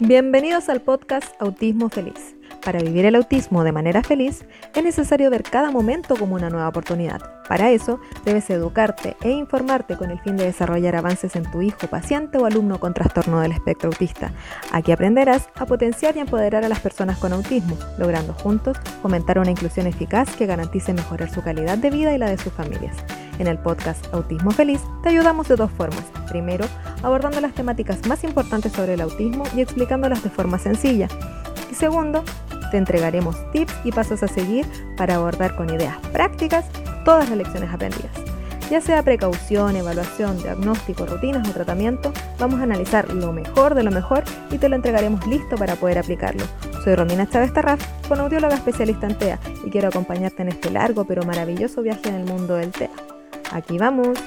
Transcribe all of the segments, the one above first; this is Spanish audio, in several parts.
Bienvenidos al podcast Autismo Feliz. Para vivir el autismo de manera feliz, es necesario ver cada momento como una nueva oportunidad. Para eso, debes educarte e informarte con el fin de desarrollar avances en tu hijo, paciente o alumno con trastorno del espectro autista. Aquí aprenderás a potenciar y empoderar a las personas con autismo, logrando juntos fomentar una inclusión eficaz que garantice mejorar su calidad de vida y la de sus familias. En el podcast Autismo Feliz te ayudamos de dos formas. Primero, abordando las temáticas más importantes sobre el autismo y explicándolas de forma sencilla. Y segundo, te entregaremos tips y pasos a seguir para abordar con ideas prácticas todas las lecciones aprendidas. Ya sea precaución, evaluación, diagnóstico, rutinas o tratamiento, vamos a analizar lo mejor de lo mejor y te lo entregaremos listo para poder aplicarlo. Soy Romina Chávez Tarraf, audióloga especialista en TEA y quiero acompañarte en este largo pero maravilloso viaje en el mundo del TEA. Aquí vamos.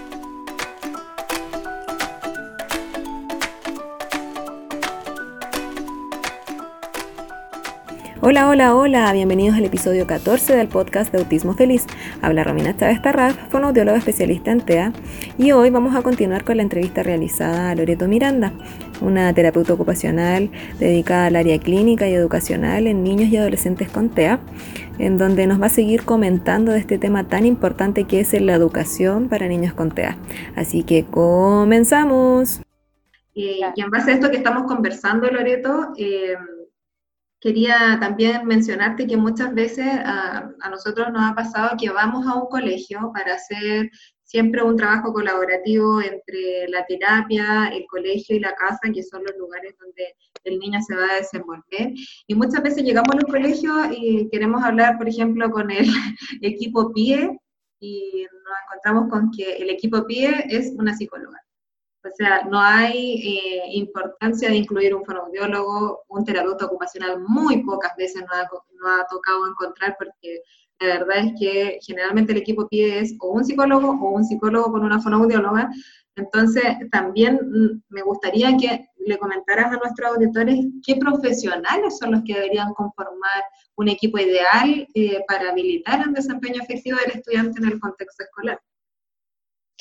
Hola, hola, hola, bienvenidos al episodio 14 del podcast de Autismo Feliz. Habla Romina Chávez Tarraf, fonoaudióloga especialista en TEA, y hoy vamos a continuar con la entrevista realizada a Loreto Miranda, una terapeuta ocupacional dedicada al área clínica y educacional en niños y adolescentes con TEA, en donde nos va a seguir comentando de este tema tan importante que es la educación para niños con TEA. Así que comenzamos. y en base a esto que estamos conversando, Loreto, eh, quería también mencionarte que muchas veces a, nosotros nos ha pasado que vamos a un colegio para hacer siempre un trabajo colaborativo entre la terapia, el colegio y la casa, que son los lugares donde el niño se va a desenvolver. Y muchas veces llegamos a los colegios y queremos hablar, por ejemplo, con el equipo PIE y nos encontramos con que el equipo PIE es una psicóloga. O sea, no hay eh, importancia de incluir un fonoaudiólogo, un terapeuta ocupacional, muy pocas veces nos ha, ha, tocado encontrar porque la verdad es que generalmente el equipo pide es o un psicólogo o un psicólogo con una fonoaudióloga. Entonces, también mm, me gustaría que le comentaras a nuestros auditores qué profesionales son los que deberían conformar un equipo ideal eh, para habilitar el desempeño efectivo del estudiante en el contexto escolar.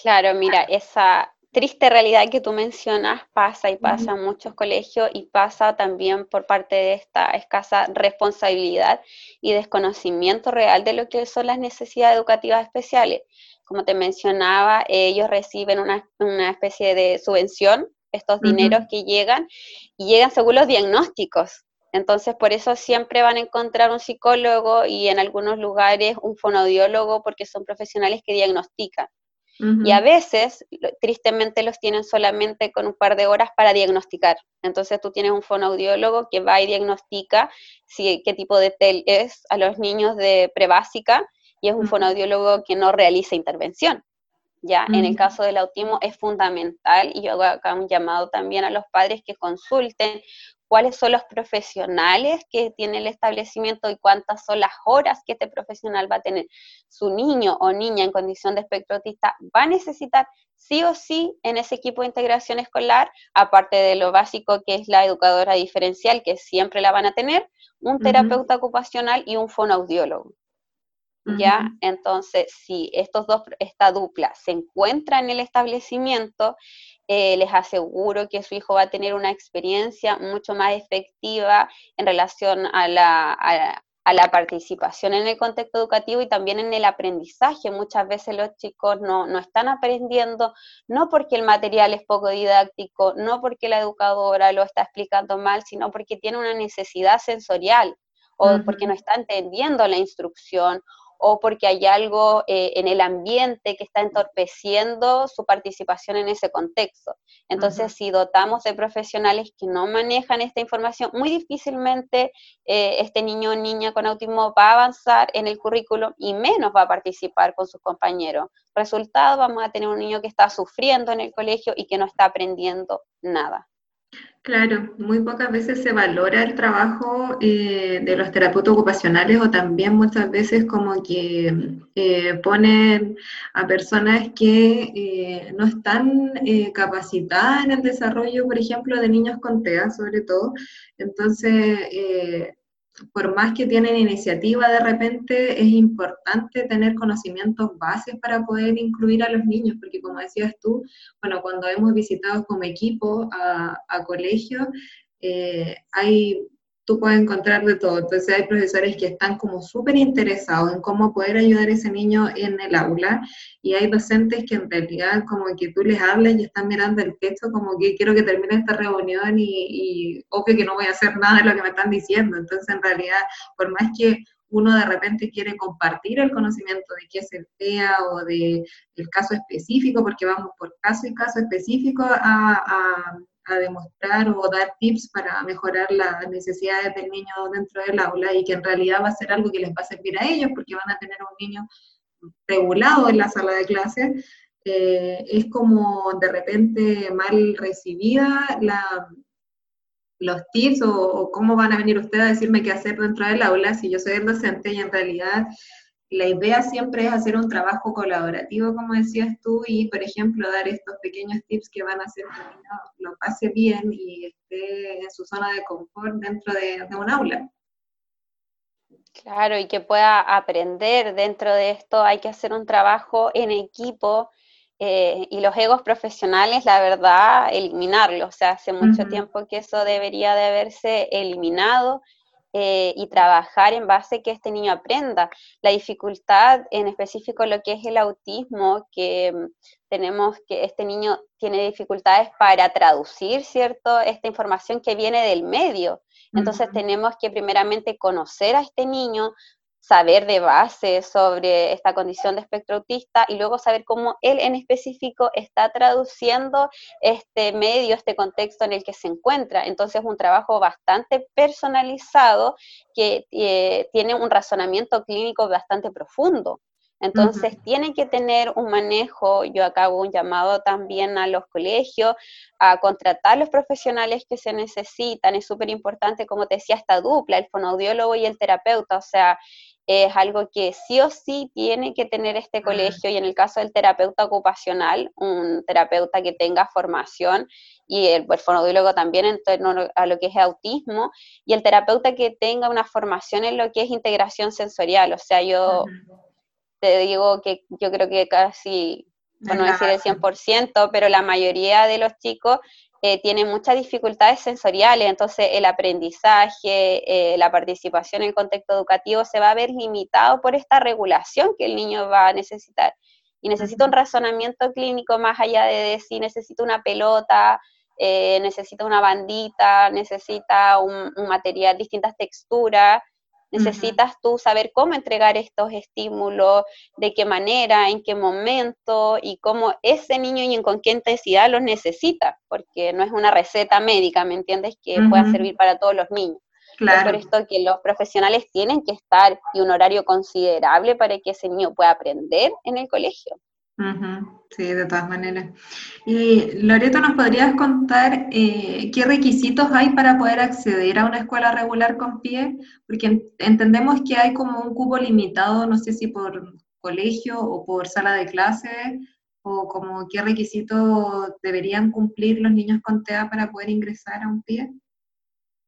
Claro, mira, esa, triste realidad que tú mencionas pasa y pasa en muchos colegios y pasa también por parte de esta escasa responsabilidad y desconocimiento real de lo que son las necesidades educativas especiales. Como te mencionaba, ellos reciben una, especie de subvención, estos dineros que llegan, y llegan según los diagnósticos. Entonces, por eso siempre van a encontrar un psicólogo y en algunos lugares un fonodiólogo porque son profesionales que diagnostican. Y a veces, tristemente, los tienen solamente con un par de horas para diagnosticar. Entonces tú tienes un fonoaudiólogo que va y diagnostica si, qué tipo de TEL es a los niños de prebásica y es un fonoaudiólogo que no realiza intervención. Ya, en el caso del autismo es fundamental y yo hago acá un llamado también a los padres que consulten cuáles son los profesionales que tiene el establecimiento y cuántas son las horas que este profesional va a tener. Su niño o niña en condición de espectro autista va a necesitar sí o sí en ese equipo de integración escolar, aparte de lo básico que es la educadora diferencial, que siempre la van a tener, un terapeuta ocupacional y un fonoaudiólogo. ¿Ya? Entonces, si estos dos, esta dupla se encuentra en el establecimiento, eh, les aseguro que su hijo va a tener una experiencia mucho más efectiva en relación a la, a, la participación en el contexto educativo y también en el aprendizaje. Muchas veces los chicos no, no, están aprendiendo, no porque el material es poco didáctico, no porque la educadora lo está explicando mal, sino porque tiene una necesidad sensorial o porque no está entendiendo la instrucción o porque hay algo eh, en el ambiente que está entorpeciendo su participación en ese contexto. Entonces, si dotamos de profesionales que no manejan esta información, muy difícilmente eh, este niño o niña con autismo va a avanzar en el currículum y menos va a participar con sus compañeros. Resultado, vamos a tener un niño que está sufriendo en el colegio y que no está aprendiendo nada. Claro, muy pocas veces se valora el trabajo eh, de los terapeutas ocupacionales o también muchas veces como que eh, ponen a personas que eh, no están capacitadas en el desarrollo, por ejemplo, de niños con TEA sobre todo. Entonces, por más que tienen iniciativa de repente, es importante tener conocimientos bases para poder incluir a los niños, porque como decías tú, bueno, cuando hemos visitado como equipo a, a colegios, eh, hay tú puedes encontrar de todo. Entonces hay profesores que están como súper interesados en cómo poder ayudar a ese niño en el aula y hay docentes que en realidad como que tú les hablas y están mirando el techo como que quiero que termine esta reunión y, y obvio que no voy a hacer nada de lo que me están diciendo. Entonces en realidad, por más que uno de repente quiere compartir el conocimiento de qué es el o de el caso específico, porque vamos por caso y caso específico a, a demostrar o dar tips para mejorar las necesidades del niño dentro del aula y que en realidad va a ser algo que les va a servir a ellos porque van a tener un niño regulado en la sala de clase, eh, es como de repente mal recibida la, los tips o, o, cómo van a venir ustedes a decirme qué hacer dentro del aula si yo soy el docente y en realidad la idea siempre es hacer un trabajo colaborativo, como decías tú, y por ejemplo dar estos pequeños tips que van a hacer que lo pase bien y esté en su zona de confort dentro de, un aula. Claro, y que pueda aprender dentro de esto, hay que hacer un trabajo en equipo eh, y los egos profesionales, la verdad, eliminarlos. O sea, hace mucho tiempo que eso debería de haberse eliminado eh, y trabajar en base a que este niño aprenda. La dificultad en específico lo que es el autismo, que mm, tenemos que este niño tiene dificultades para traducir, ¿cierto? Esta información que viene del medio. Entonces tenemos que primeramente conocer a este niño, saber de base sobre esta condición de espectro autista y luego saber cómo él en específico está traduciendo este medio, este contexto en el que se encuentra. Entonces, un trabajo bastante personalizado que eh, tiene un razonamiento clínico bastante profundo. Entonces, tiene que tener un manejo, yo acá hago un llamado también a los colegios, a contratar los profesionales que se necesitan, es súper importante, como te decía, esta dupla, el fonoaudiólogo y el terapeuta, o sea, es algo que sí o sí tiene que tener este colegio y en el caso del terapeuta ocupacional, un terapeuta que tenga formación y el, el también en torno a lo que es autismo y el terapeuta que tenga una formación en lo que es integración sensorial, o sea, yo te digo que yo creo que casi, por no decir el 100%, pero la mayoría de los chicos eh, tiene muchas dificultades sensoriales, entonces el aprendizaje, eh, la participación en contexto educativo se va a ver limitado por esta regulación que el niño va a necesitar. Y necesita un razonamiento clínico más allá de decir necesito una pelota, eh, necesita una bandita, necesita un, un material, distintas texturas, Necesitas tú saber cómo entregar estos estímulos, de qué manera, en qué momento y cómo ese niño y con qué intensidad los necesita, porque no es una receta médica, ¿me entiendes? Que pueda servir para todos los niños. Es por esto que los profesionales tienen que estar y un horario considerable para que ese niño pueda aprender en el colegio. Sí, de todas maneras. Y Loreto, ¿nos podrías contar eh, qué requisitos hay para poder acceder a una escuela regular con pie? Porque entendemos que hay como un cupo limitado, no sé si por colegio o por sala de clase, o como qué requisitos deberían cumplir los niños con TEA para poder ingresar a un pie.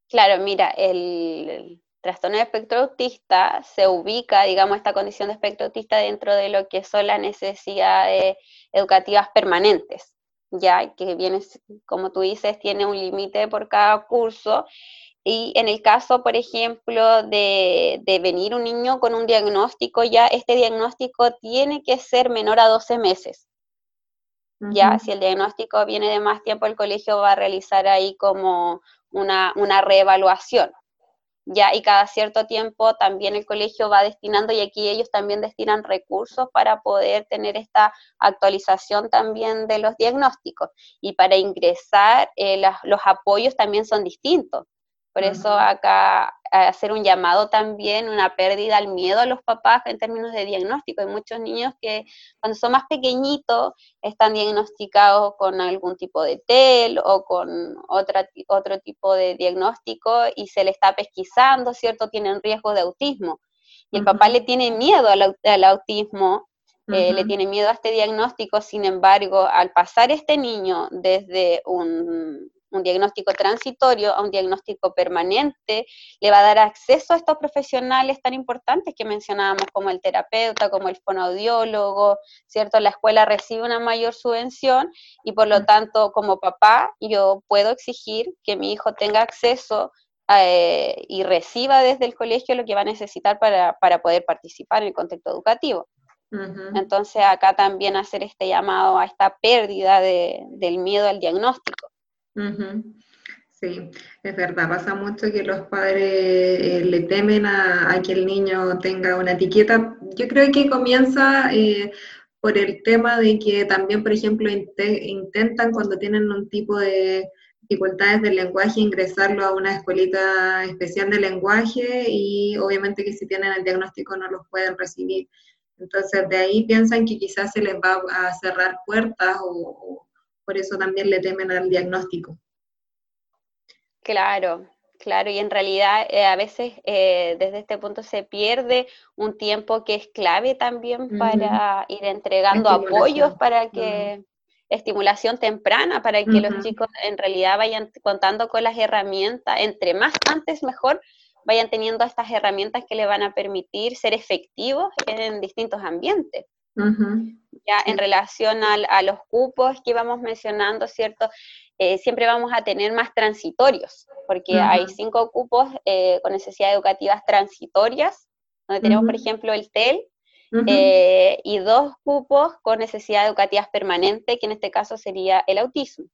Claro, mira, el, trastorno de espectro autista se ubica, digamos, esta condición de espectro autista dentro de lo que son las necesidades educativas permanentes, ya que viene, como tú dices, tiene un límite por cada curso. Y en el caso, por ejemplo, de, venir un niño con un diagnóstico, ya este diagnóstico tiene que ser menor a 12 meses. Ya, si el diagnóstico viene de más tiempo, el colegio va a realizar ahí como una, una reevaluación ya y cada cierto tiempo también el colegio va destinando y aquí ellos también destinan recursos para poder tener esta actualización también de los diagnósticos y para ingresar eh, los apoyos también son distintos. Por eso acá hacer un llamado también, una pérdida al miedo a los papás en términos de diagnóstico. Hay muchos niños que cuando son más pequeñitos están diagnosticados con algún tipo de TEL o con otra, otro tipo de diagnóstico y se le está pesquisando, ¿cierto? Tienen riesgo de autismo. Y el papá le tiene miedo al, autismo eh, le tiene miedo a este diagnóstico, sin embargo, al pasar este niño desde un un diagnóstico transitorio a un diagnóstico permanente, le va a dar acceso a estos profesionales tan importantes que mencionábamos, como el terapeuta, como el fonoaudiólogo, ¿cierto? La escuela recibe una mayor subvención y por lo tanto, como papá, yo puedo exigir que mi hijo tenga acceso eh, y reciba desde el colegio lo que va a necesitar para, poder participar en el contexto educativo. Entonces acá también hacer este llamado a esta pérdida del miedo al diagnóstico. Sí, es verdad, pasa mucho que los padres eh, le temen a, que el niño tenga una etiqueta. Yo creo que comienza eh, por el tema de que también, por ejemplo, intentan cuando tienen un tipo de dificultades del lenguaje ingresarlo a una escuelita especial de lenguaje y obviamente que si tienen el diagnóstico no los pueden recibir. Entonces de ahí piensan que quizás se les va a cerrar puertas o por eso también le temen al diagnóstico. Claro, claro, y en realidad eh, a veces eh, desde este punto se pierde un tiempo que es clave también para ir entregando apoyos para que... estimulación temprana para que los chicos en realidad vayan contando con las herramientas, entre más antes mejor, vayan teniendo estas herramientas que le van a permitir ser efectivos en distintos ambientes. Ya en relación a, los cupos que íbamos mencionando, ¿cierto? Eh, siempre vamos a tener más transitorios, porque hay cinco cupos eh, con necesidades educativas transitorias, donde tenemos, por ejemplo, el TEL, eh, y dos cupos con necesidades educativas permanentes, que en este caso sería el autismo.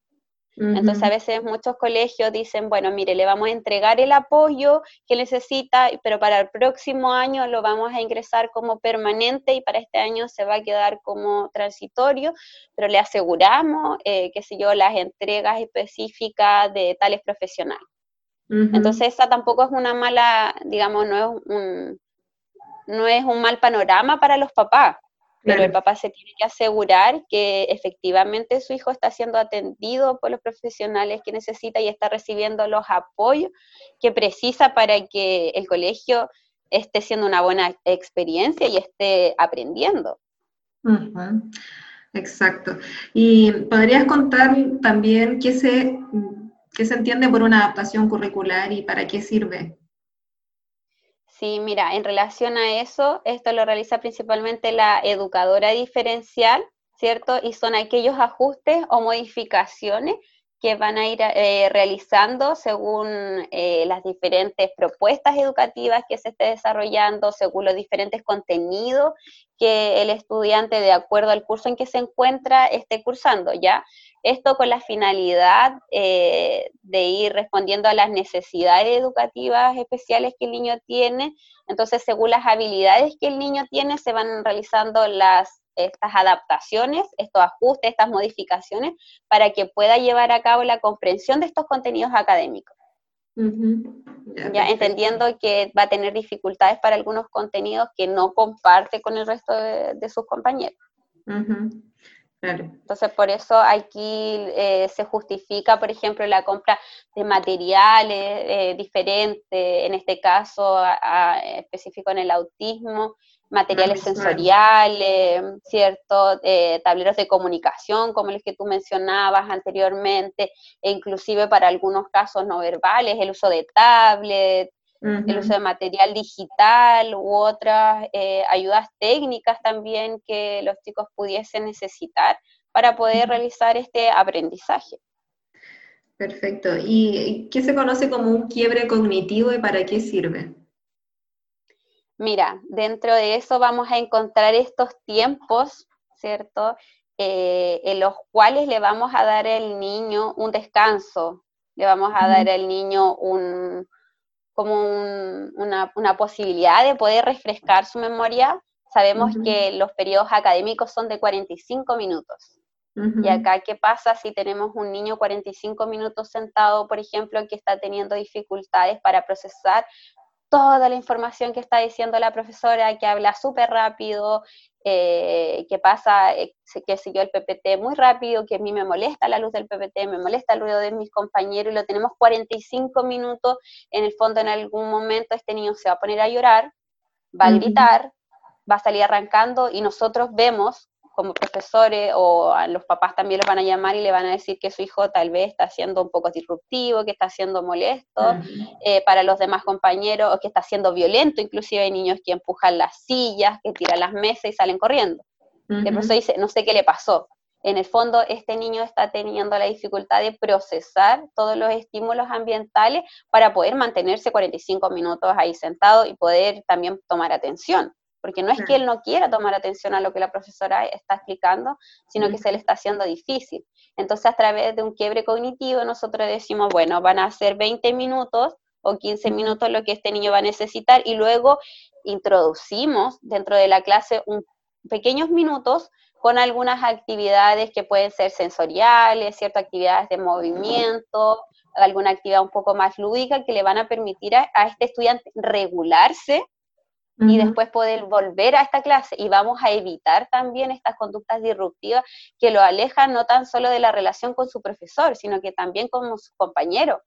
Entonces a veces muchos colegios dicen, bueno, mire, le vamos a entregar el apoyo que necesita, pero para el próximo año lo vamos a ingresar como permanente y para este año se va a quedar como transitorio, pero le aseguramos, eh, qué sé yo, las entregas específicas de tales profesionales. Entonces esa tampoco es una mala, digamos, no es un, no es un mal panorama para los papás, pero el papá se tiene que asegurar que efectivamente su hijo está siendo atendido por los profesionales que necesita y está recibiendo los apoyos que precisa para que el colegio esté siendo una buena experiencia y esté aprendiendo. Exacto. Y podrías contar también qué se, qué se entiende por una adaptación curricular y para qué sirve. Sí, mira, en relación a eso, esto lo realiza principalmente la educadora diferencial, ¿cierto? Y son aquellos ajustes o modificaciones que van a ir eh, realizando según eh, las diferentes propuestas educativas que se esté desarrollando, según los diferentes contenidos que el estudiante, de acuerdo al curso en que se encuentra, esté cursando, ¿ya? Esto con la finalidad eh, de ir respondiendo a las necesidades educativas especiales que el niño tiene. Entonces, según las habilidades que el niño tiene, se van realizando las estas adaptaciones, estos ajustes, estas modificaciones, para que pueda llevar a cabo la comprensión de estos contenidos académicos. ya, entendiendo que va a tener dificultades para algunos contenidos que no comparte con el resto de, sus compañeros. Entonces, por eso aquí eh, se justifica, por ejemplo, la compra de materiales eh, diferentes, en este caso específico en el autismo, materiales sensoriales, ¿cierto? Eh, tableros de comunicación, como los que tú mencionabas anteriormente, e inclusive para algunos casos no verbales, el uso de tablet, el uso de material digital u otras eh, ayudas técnicas también que los chicos pudiesen necesitar para poder realizar este aprendizaje. Perfecto. ¿Y qué se conoce como un quiebre cognitivo y para qué sirve? Mira, dentro de eso vamos a encontrar estos tiempos, ¿cierto? Eh, en los cuales le vamos a dar al niño un descanso, le vamos a dar al niño un, como una, posibilidad de poder refrescar su memoria. Sabemos que los periodos académicos son de 45 minutos. Y acá, ¿qué pasa si tenemos un niño 45 minutos sentado, por ejemplo, que está teniendo dificultades para procesar toda la información que está diciendo la profesora, que habla súper rápido, eh, que pasa, eh, que siguió el PPT muy rápido, que a mí me molesta la luz del PPT, me molesta el ruido de mis compañeros y lo tenemos 45 minutos, en el fondo en algún momento este niño se va a poner a llorar, va a gritar, va a salir arrancando y nosotros vemos como profesores o a los papás también los van a llamar y le van a decir que su hijo tal vez está siendo un poco disruptivo, que está siendo molesto eh, para los demás compañeros o que está siendo violento, inclusive hay niños que empujan las sillas, que tiran las mesas y salen corriendo. El profesor dice, no sé qué le pasó. En el fondo, este niño está teniendo la dificultad de procesar todos los estímulos ambientales para poder mantenerse 45 minutos ahí sentado y poder también tomar atención porque no es que él no quiera tomar atención a lo que la profesora está explicando, sino que se le está haciendo difícil. Entonces, a través de un quiebre cognitivo, nosotros decimos, bueno, van a ser 20 minutos o 15 minutos lo que este niño va a necesitar y luego introducimos dentro de la clase un, pequeños minutos con algunas actividades que pueden ser sensoriales, ciertas actividades de movimiento, alguna actividad un poco más lúdica que le van a permitir a este estudiante regularse y después poder volver a esta clase y vamos a evitar también estas conductas disruptivas que lo alejan no tan solo de la relación con su profesor, sino que también con su compañero,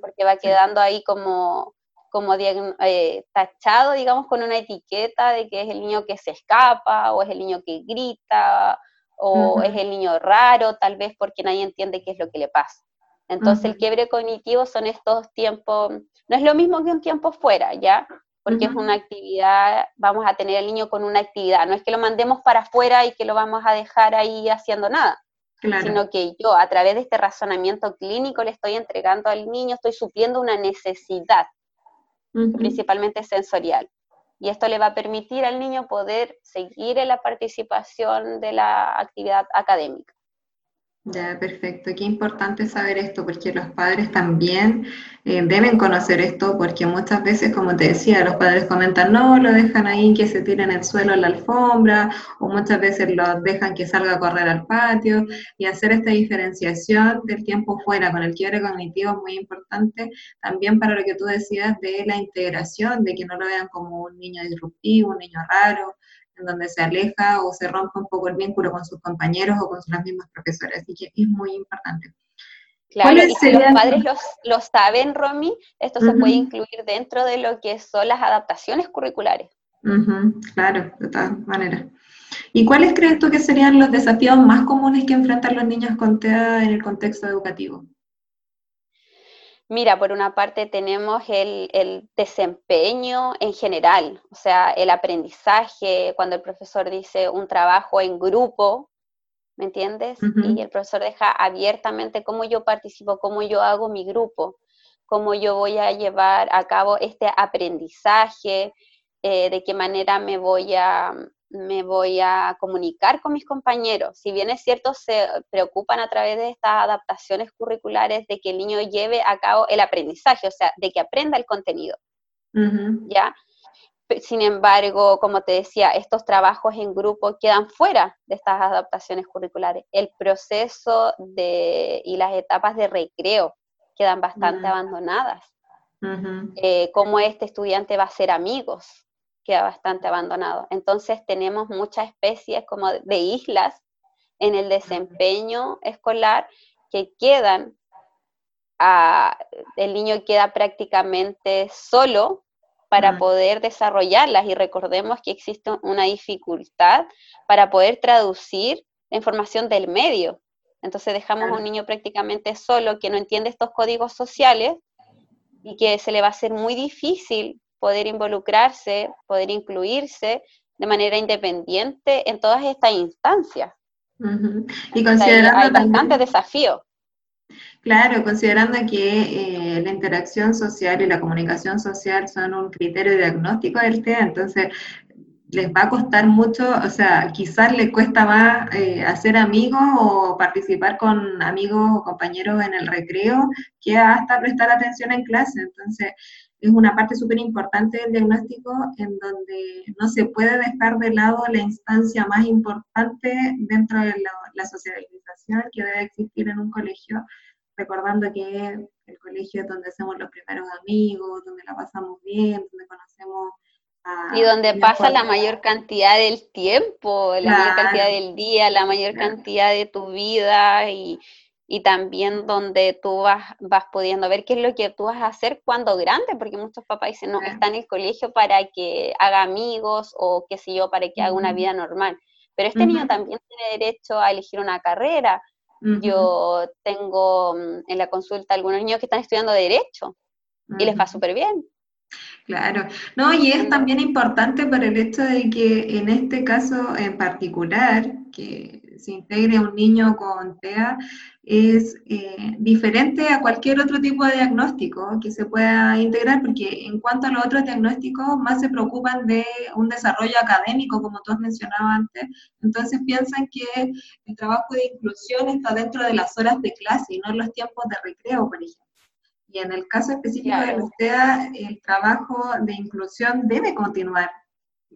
porque va quedando ahí como, como eh, tachado, digamos, con una etiqueta de que es el niño que se escapa o es el niño que grita o es el niño raro, tal vez porque nadie entiende qué es lo que le pasa. Entonces el quiebre cognitivo son estos tiempos, no es lo mismo que un tiempo fuera, ¿ya? Porque es una actividad, vamos a tener al niño con una actividad, no es que lo mandemos para afuera y que lo vamos a dejar ahí haciendo nada, sino que yo a través de este razonamiento clínico le estoy entregando al niño, estoy supliendo una necesidad, principalmente sensorial. Y esto le va a permitir al niño poder seguir en la participación de la actividad académica. Ya, perfecto. Qué importante saber esto, porque los padres también eh, deben conocer esto, porque muchas veces, como te decía, los padres comentan, no, lo dejan ahí que se tire en el suelo en la alfombra, o muchas veces lo dejan que salga a correr al patio, y hacer esta diferenciación del tiempo fuera con el quiebre cognitivo es muy importante, también para lo que tú decías de la integración, de que no lo vean como un niño disruptivo, un niño raro, en donde se aleja o se rompe un poco el vínculo con sus compañeros o con las mismas profesoras. Así que es muy importante. Claro, y si los padres lo saben, Romy, esto se puede incluir dentro de lo que son las adaptaciones curriculares. claro, de todas maneras. ¿Y cuáles crees tú que serían los desafíos más comunes que enfrentan los niños con TEA en el contexto educativo? Mira, por una parte tenemos el, desempeño en general, o sea, el aprendizaje, cuando el profesor dice un trabajo en grupo, ¿me entiendes? Y el profesor deja abiertamente cómo yo participo, cómo yo hago mi grupo, cómo yo voy a llevar a cabo este aprendizaje, eh, de qué manera me voy a, me voy a comunicar con mis compañeros. Si bien es cierto, se preocupan a través de estas adaptaciones curriculares de que el niño lleve a cabo el aprendizaje, o sea, de que aprenda el contenido. ¿Ya? Sin embargo, como te decía, estos trabajos en grupo quedan fuera de estas adaptaciones curriculares. El proceso de, y las etapas de recreo quedan bastante abandonadas. Eh, cómo este estudiante va a ser amigos, queda bastante abandonado. Entonces tenemos muchas especies como de islas en el desempeño escolar que quedan, el niño queda prácticamente solo para poder desarrollarlas y recordemos que existe una dificultad para poder traducir la información del medio. Entonces dejamos a un niño prácticamente solo que no entiende estos códigos sociales y que se le va a hacer muy difícil poder involucrarse, poder incluirse de manera independiente en todas estas instancias. Y considerando hay, bastante desafío. Claro, considerando que eh, la interacción social y la comunicación social son un criterio diagnóstico del TEA, entonces les va a costar mucho, o sea, quizás les cuesta más eh, hacer amigos o participar con amigos o compañeros en el recreo que hasta prestar atención en clase. Entonces, es una parte súper importante del diagnóstico en donde no se puede dejar de lado la instancia más importante dentro de la, socialización que debe existir en un colegio, recordando que el colegio es donde hacemos los primeros amigos, donde la pasamos bien, donde conocemos Y donde pasa la mayor cantidad del tiempo, la mayor cantidad del día, la mayor cantidad de tu vida y y también donde tú vas, vas pudiendo ver qué es lo que tú vas a hacer cuando grande, porque muchos papás dicen, no, está en el colegio para que haga amigos o qué sé yo, para que haga una vida normal. pero este niño también tiene derecho a elegir una carrera. Yo tengo mm, en la consulta algunos niños que están estudiando derecho y les va súper bien. Claro, no, y es también importante por el hecho de que en este caso en particular, que se integre un niño con TEA, es eh, diferente a cualquier otro tipo de diagnóstico que se pueda integrar, porque en cuanto a los otros diagnósticos, más se preocupan de un desarrollo académico, como tú has mencionado antes, entonces piensan que el trabajo de inclusión está dentro de las horas de clase y no en los tiempos de recreo, por ejemplo. Y en el caso específico de la el trabajo de inclusión debe continuar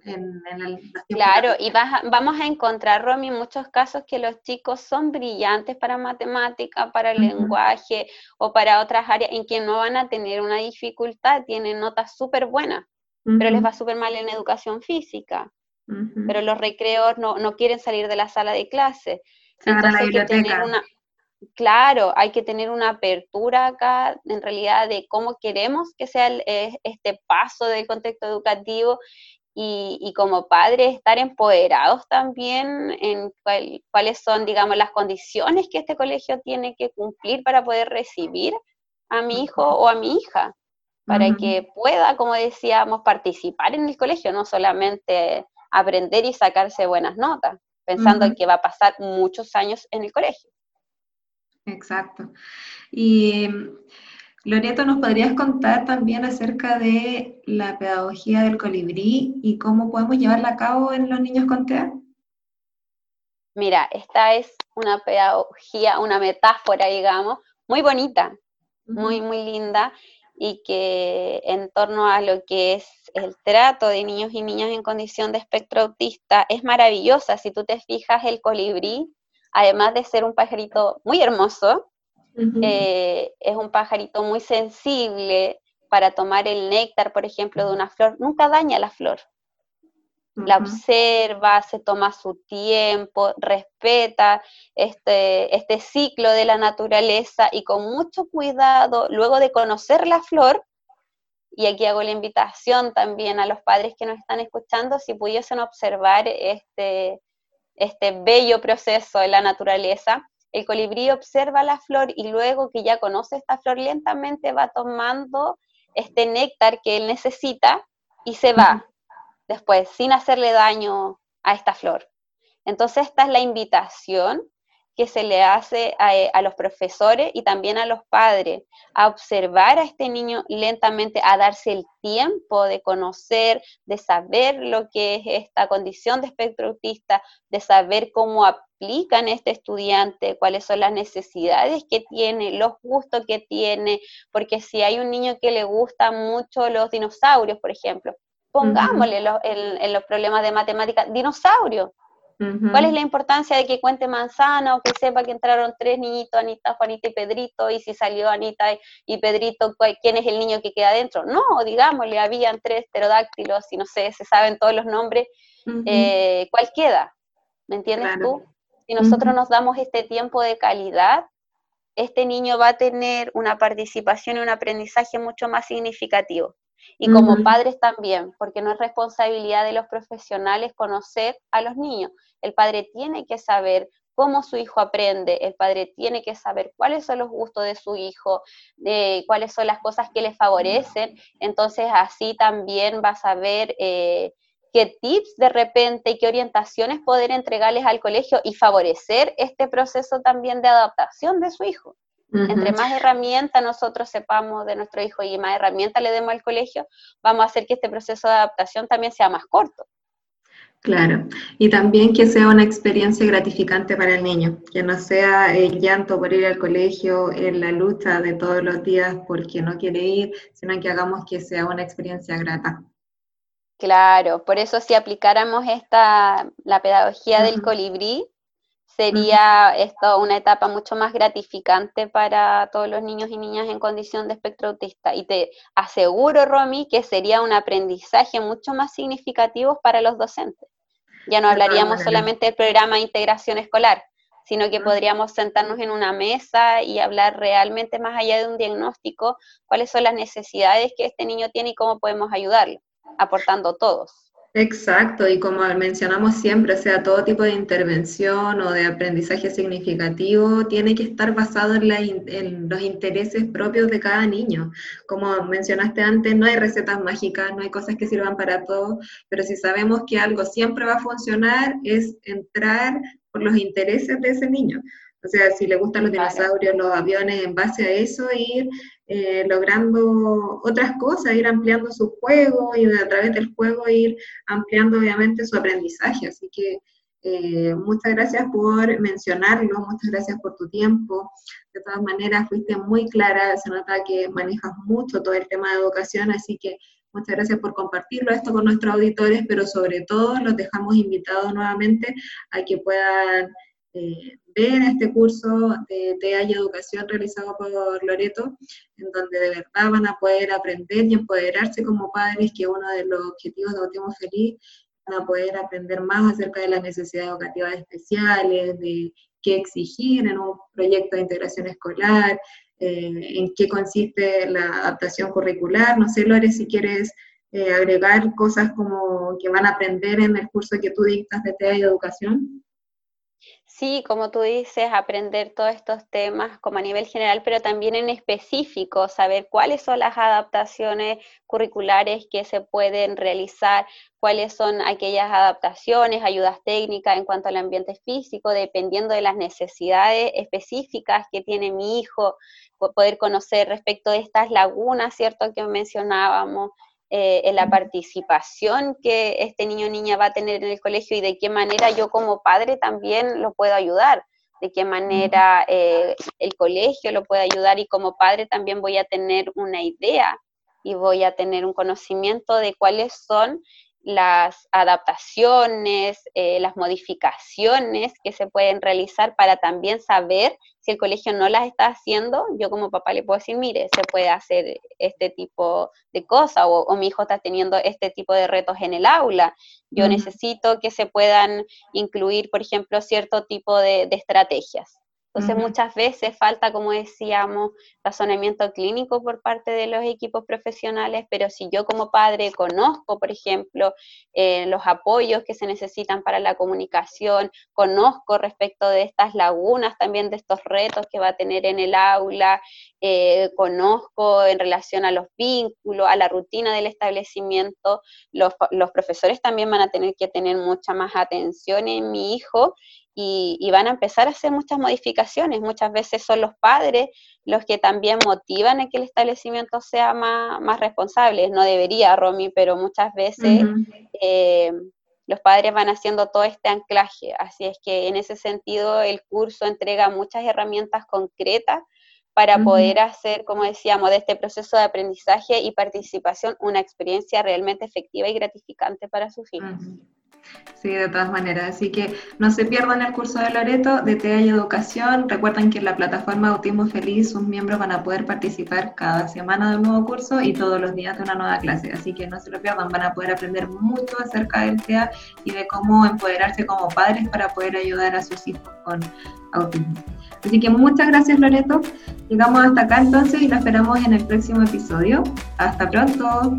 en, el, Claro, y vamos a encontrar, Romy, muchos casos que los chicos son brillantes para matemática, para el lenguaje o para otras áreas en que no van a tener una dificultad, tienen notas súper buenas, pero les va súper mal en educación física. Pero los recreos no, no, quieren salir de la sala de clase. Entonces hay que tener una, claro, hay que tener una apertura acá, en realidad, de cómo queremos que sea eh, este paso del contexto educativo y, como padres estar empoderados también en cuáles son, digamos, las condiciones que este colegio tiene que cumplir para poder recibir a mi hijo o a mi hija, para que pueda, como decíamos, participar en el colegio, no solamente aprender y sacarse buenas notas, pensando en que va a pasar muchos años en el colegio. Exacto. Y Loreto, ¿nos podrías contar también acerca de la pedagogía del colibrí y cómo podemos llevarla a cabo en los niños con TEA? Mira, esta es una pedagogía, una metáfora, digamos, muy bonita, muy, muy linda, y que en torno a lo que es el trato de niños y niñas en condición de espectro autista es maravillosa. Si tú te fijas, el colibrí además de ser un pajarito muy hermoso, eh, es un pajarito muy sensible para tomar el néctar, por ejemplo, de una flor. Nunca daña la flor. La observa, se toma su tiempo, respeta este, este ciclo de la naturaleza y con mucho cuidado, luego de conocer la flor, y aquí hago la invitación también a los padres que nos están escuchando, si pudiesen observar este, este bello proceso de la naturaleza, el colibrí observa la flor y luego que ya conoce esta flor lentamente va tomando este néctar que él necesita y se va después sin hacerle daño a esta flor. Entonces esta es la invitación que se le hace eh, a, los profesores y también a los padres, a observar a este niño lentamente, a darse el tiempo de conocer, de saber lo que es esta condición de espectro autista, de saber cómo aplican este estudiante, cuáles son las necesidades que tiene, los gustos que tiene, porque si hay un niño que le gusta mucho los dinosaurios, por ejemplo, pongámosle en, los problemas de matemática, ¿Cuál es la importancia de que cuente manzana o que sepa que entraron tres niñitos, Anita, Juanita y Pedrito, y si salió Anita y Pedrito, quién es el niño que queda adentro? No, digámosle, habían tres pterodáctilos y no sé, se saben todos los nombres, eh, ¿cuál queda? ¿Me entiendes tú? Si nosotros nos damos este tiempo de calidad, este niño va a tener una participación y un aprendizaje mucho más significativo. Y como padres también, porque no es responsabilidad de los profesionales conocer a los niños. El padre tiene que saber cómo su hijo aprende, el padre tiene que saber cuáles son los gustos de su hijo, de cuáles son las cosas que le favorecen, entonces así también va a saber eh, qué tips de repente y qué orientaciones poder entregarles al colegio y favorecer este proceso también de adaptación de su hijo. Entre más herramientas nosotros sepamos de nuestro hijo y más herramientas le demos al colegio, vamos a hacer que este proceso de adaptación también sea más corto. Claro, y también que sea una experiencia gratificante para el niño, que no sea el llanto por ir al colegio, en la lucha de todos los días porque no quiere ir, sino que hagamos que sea una experiencia grata. Claro, por eso si aplicáramos esta, la pedagogía del colibrí, sería esto una etapa mucho más gratificante para todos los niños y niñas en condición de espectro autista. Y te aseguro, Romy, que sería un aprendizaje mucho más significativo para los docentes. Ya no hablaríamos solamente del programa de integración escolar, sino que podríamos sentarnos en una mesa y hablar realmente más allá de un diagnóstico, cuáles son las necesidades que este niño tiene y cómo podemos ayudarlo, aportando todos. Exacto, y como mencionamos siempre, o sea, todo tipo de intervención o de aprendizaje significativo tiene que estar basado en, los intereses propios de cada niño. Como mencionaste antes, no hay recetas mágicas, no hay cosas que sirvan para todo, pero si sabemos que algo siempre va a funcionar, es entrar por los intereses de ese niño. O sea, si le gustan los dinosaurios, los aviones, en base a eso, ir eh, logrando otras cosas, ir ampliando su juego y a través del juego ir ampliando obviamente su aprendizaje. Así que eh, muchas gracias por mencionarlo, muchas gracias por tu tiempo. De todas maneras, fuiste muy clara, se nota que manejas mucho todo el tema de educación, así que muchas gracias por compartirlo esto con nuestros auditores, pero sobre todo los dejamos invitados nuevamente a que puedan eh, ver este curso de TEA y Educación realizado por Loreto, en donde de verdad van a poder aprender y empoderarse como padres, que uno de los objetivos de Autismo Feliz, van a poder aprender más acerca de las necesidades educativas especiales, de qué exigir en un proyecto de integración escolar, eh, en qué consiste la adaptación curricular. No sé, Lore, si quieres eh, agregar cosas como que van a aprender en el curso que tú dictas de TEA y Educación. Sí, como tú dices, aprender todos estos temas como a nivel general, pero también en específico, saber cuáles son las adaptaciones curriculares que se pueden realizar, cuáles son aquellas adaptaciones, ayudas técnicas en cuanto al ambiente físico, dependiendo de las necesidades específicas que tiene mi hijo, poder conocer respecto de estas lagunas, ¿cierto? Que mencionábamos, eh, en la participación que este niño o niña va a tener en el colegio y de qué manera yo como padre también lo puedo ayudar, de qué manera eh, el colegio lo puede ayudar y como padre también voy a tener una idea y voy a tener un conocimiento de cuáles son las adaptaciones, eh, las modificaciones que se pueden realizar para también saber si el colegio no las está haciendo, yo como papá le puedo decir, mire, se puede hacer este tipo de cosas o, mi hijo está teniendo este tipo de retos en el aula. Yo necesito que se puedan incluir, por ejemplo, cierto tipo de estrategias. Entonces muchas veces falta, como decíamos, razonamiento clínico por parte de los equipos profesionales, pero si yo como padre conozco, por ejemplo, eh, los apoyos que se necesitan para la comunicación, conozco respecto de estas lagunas, también de estos retos que va a tener en el aula, eh, conozco en relación a los vínculos, a la rutina del establecimiento, los, los profesores también van a tener que tener mucha más atención en mi hijo y, van a empezar a hacer muchas modificaciones. Muchas veces son los padres los que también motivan a que el establecimiento sea más, responsable. No debería, Romy, pero muchas veces eh, los padres van haciendo todo este anclaje. Así es que en ese sentido el curso entrega muchas herramientas concretas para poder hacer, como decíamos, de este proceso de aprendizaje y participación una experiencia realmente efectiva y gratificante para sus hijos. Sí, de todas maneras. Así que no se pierdan el curso de Loreto de TEA y Educación. Recuerden que en la plataforma Autismo Feliz sus miembros van a poder participar cada semana de un nuevo curso y todos los días de una nueva clase. Así que no se lo pierdan, van a poder aprender mucho acerca del TEA y de cómo empoderarse como padres para poder ayudar a sus hijos con autismo. Así que muchas gracias Loreto. Llegamos hasta acá entonces y la esperamos en el próximo episodio. Hasta pronto.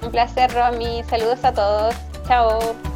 Un placer, Romy. Saludos a todos. Chao.